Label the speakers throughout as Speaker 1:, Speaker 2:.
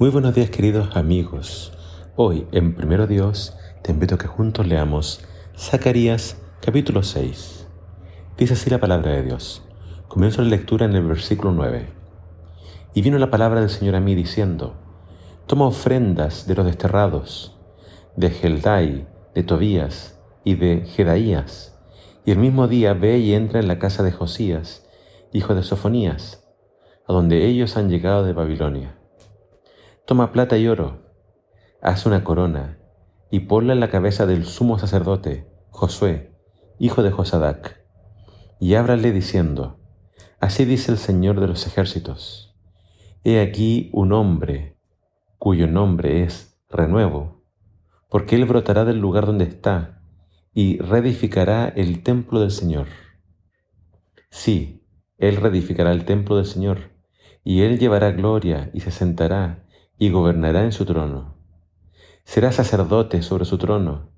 Speaker 1: Muy buenos días queridos amigos. Hoy en Primero Dios te invito a que juntos leamos Zacarías capítulo 6. Dice así la palabra de Dios. Comienzo la lectura en el versículo 9. Y vino la palabra del Señor a mí diciendo, Toma ofrendas de los desterrados, de Geldai, de Tobías y de Jedaías, y el mismo día ve y entra en la casa de Josías, hijo de Sofonías, a donde ellos han llegado de Babilonia Toma plata y oro, haz una corona y ponla en la cabeza del sumo sacerdote, Josué, hijo de Josadac, y ábrale diciendo, Así dice el Señor de los ejércitos, He aquí un hombre cuyo nombre es renuevo, porque él brotará del lugar donde está y reedificará el templo del Señor. Sí, él reedificará el templo del Señor, y él llevará gloria y se sentará y gobernará en su trono. Será sacerdote sobre su trono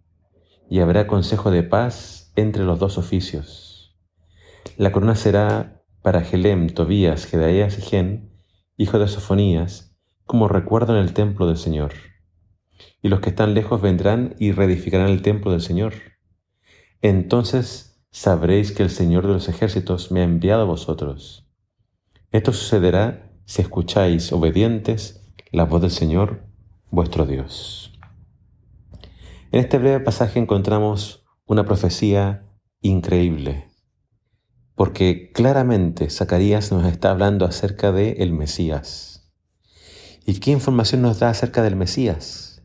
Speaker 1: y habrá consejo de paz entre los dos oficios. La corona será para Gelem, Tobías, Gedaías y Gen, hijo de Sofonías, como recuerdo en el templo del Señor. Y los que están lejos vendrán y reedificarán el templo del Señor. Entonces sabréis que el Señor de los ejércitos me ha enviado a vosotros. Esto sucederá si escucháis obedientes la voz del Señor, vuestro Dios. En este breve pasaje encontramos una profecía increíble, porque claramente Zacarías nos está hablando acerca de el Mesías. ¿Y qué información nos da acerca del Mesías?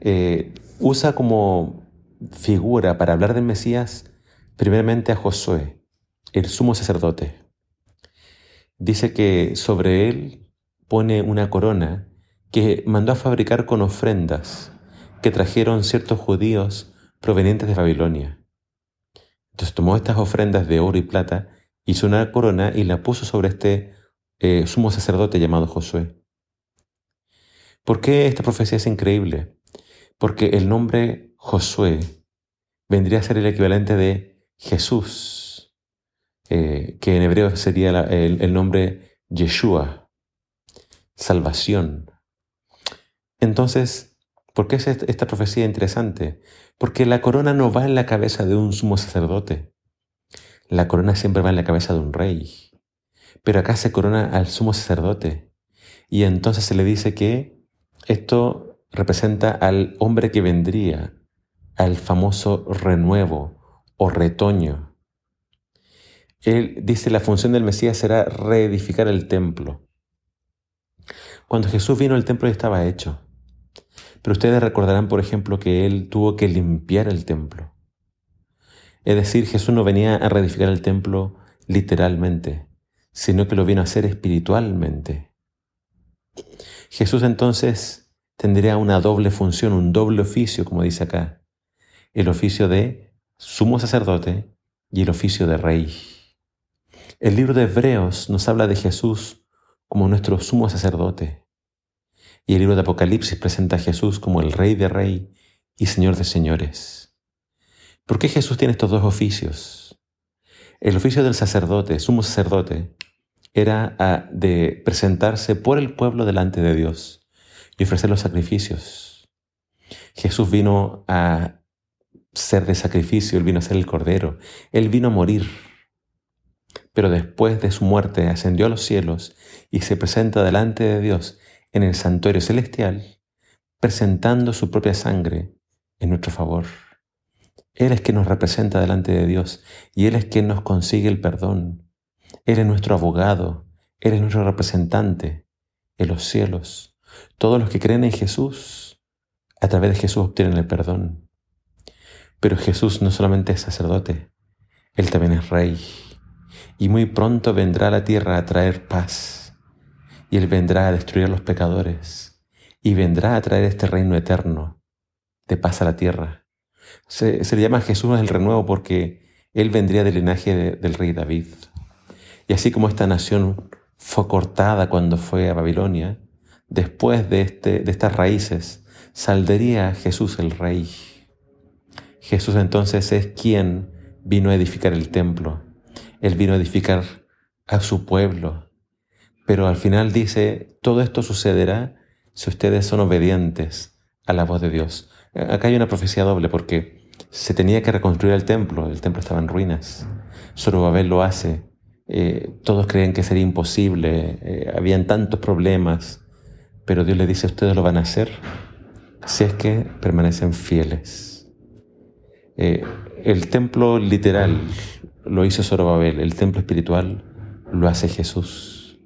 Speaker 1: Eh, usa como figura para hablar del Mesías primeramente a Josué, el sumo sacerdote. Dice que sobre él pone una corona que mandó a fabricar con ofrendas que trajeron ciertos judíos provenientes de Babilonia. Entonces tomó estas ofrendas de oro y plata, hizo una corona y la puso sobre este eh, sumo sacerdote llamado Josué. ¿Por qué esta profecía es increíble? Porque el nombre Josué vendría a ser el equivalente de Jesús, eh, que en hebreo sería el, el nombre Yeshua, salvación. Entonces, ¿por qué es esta profecía interesante? Porque la corona no va en la cabeza de un sumo sacerdote. La corona siempre va en la cabeza de un rey. Pero acá se corona al sumo sacerdote. Y entonces se le dice que esto representa al hombre que vendría, al famoso renuevo o retoño. Él dice la función del Mesías será reedificar el templo. Cuando Jesús vino el templo ya estaba hecho. Pero ustedes recordarán, por ejemplo, que Él tuvo que limpiar el templo. Es decir, Jesús no venía a reedificar el templo literalmente, sino que lo vino a hacer espiritualmente. Jesús entonces tendría una doble función, un doble oficio, como dice acá. El oficio de sumo sacerdote y el oficio de rey. El libro de Hebreos nos habla de Jesús como nuestro sumo sacerdote. Y el libro de Apocalipsis presenta a Jesús como el Rey de Rey y Señor de Señores. ¿Por qué Jesús tiene estos dos oficios? El oficio del sacerdote, sumo sacerdote, era de presentarse por el pueblo delante de Dios y ofrecer los sacrificios. Jesús vino a ser de sacrificio, Él vino a ser el Cordero, Él vino a morir pero después de su muerte ascendió a los cielos y se presenta delante de Dios en el santuario celestial, presentando su propia sangre en nuestro favor. Él es quien nos representa delante de Dios y Él es quien nos consigue el perdón. Él es nuestro abogado, Él es nuestro representante en los cielos. Todos los que creen en Jesús, a través de Jesús obtienen el perdón. Pero Jesús no solamente es sacerdote, Él también es rey y muy pronto vendrá a la tierra a traer paz, y Él vendrá a destruir a los pecadores, y vendrá a traer este reino eterno de paz a la tierra. Se, le llama Jesús el renuevo porque Él vendría del linaje del rey David. Y así como esta nación fue cortada cuando fue a Babilonia, después de, este, de estas raíces saldría Jesús el rey. Jesús entonces es quien vino a edificar el templo él vino a edificar a su pueblo. Pero al final dice, todo esto sucederá si ustedes son obedientes a la voz de Dios. Acá hay una profecía doble porque se tenía que reconstruir el templo, el templo estaba en ruinas. Zorobabel lo hace, eh, todos creen que sería imposible, eh, habían tantos problemas, pero Dios le dice, ustedes lo van a hacer si es que permanecen fieles. Eh, el templo literal lo hizo Zorobabel, el templo espiritual lo hace Jesús.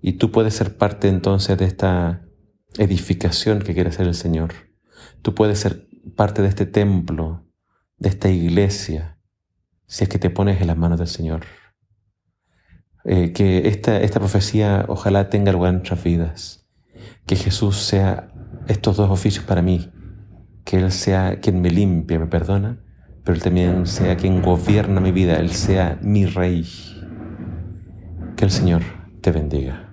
Speaker 1: Y tú puedes ser parte entonces de esta edificación que quiere hacer el Señor. Tú puedes ser parte de este templo, de esta iglesia, si es que te pones en las manos del Señor. Eh, que esta, esta profecía ojalá tenga lugar en nuestras vidas. Que Jesús sea estos dos oficios para mí. Que Él sea quien me limpia, me perdona, pero Él también sea quien gobierna mi vida. Él sea mi rey. Que el Señor te bendiga.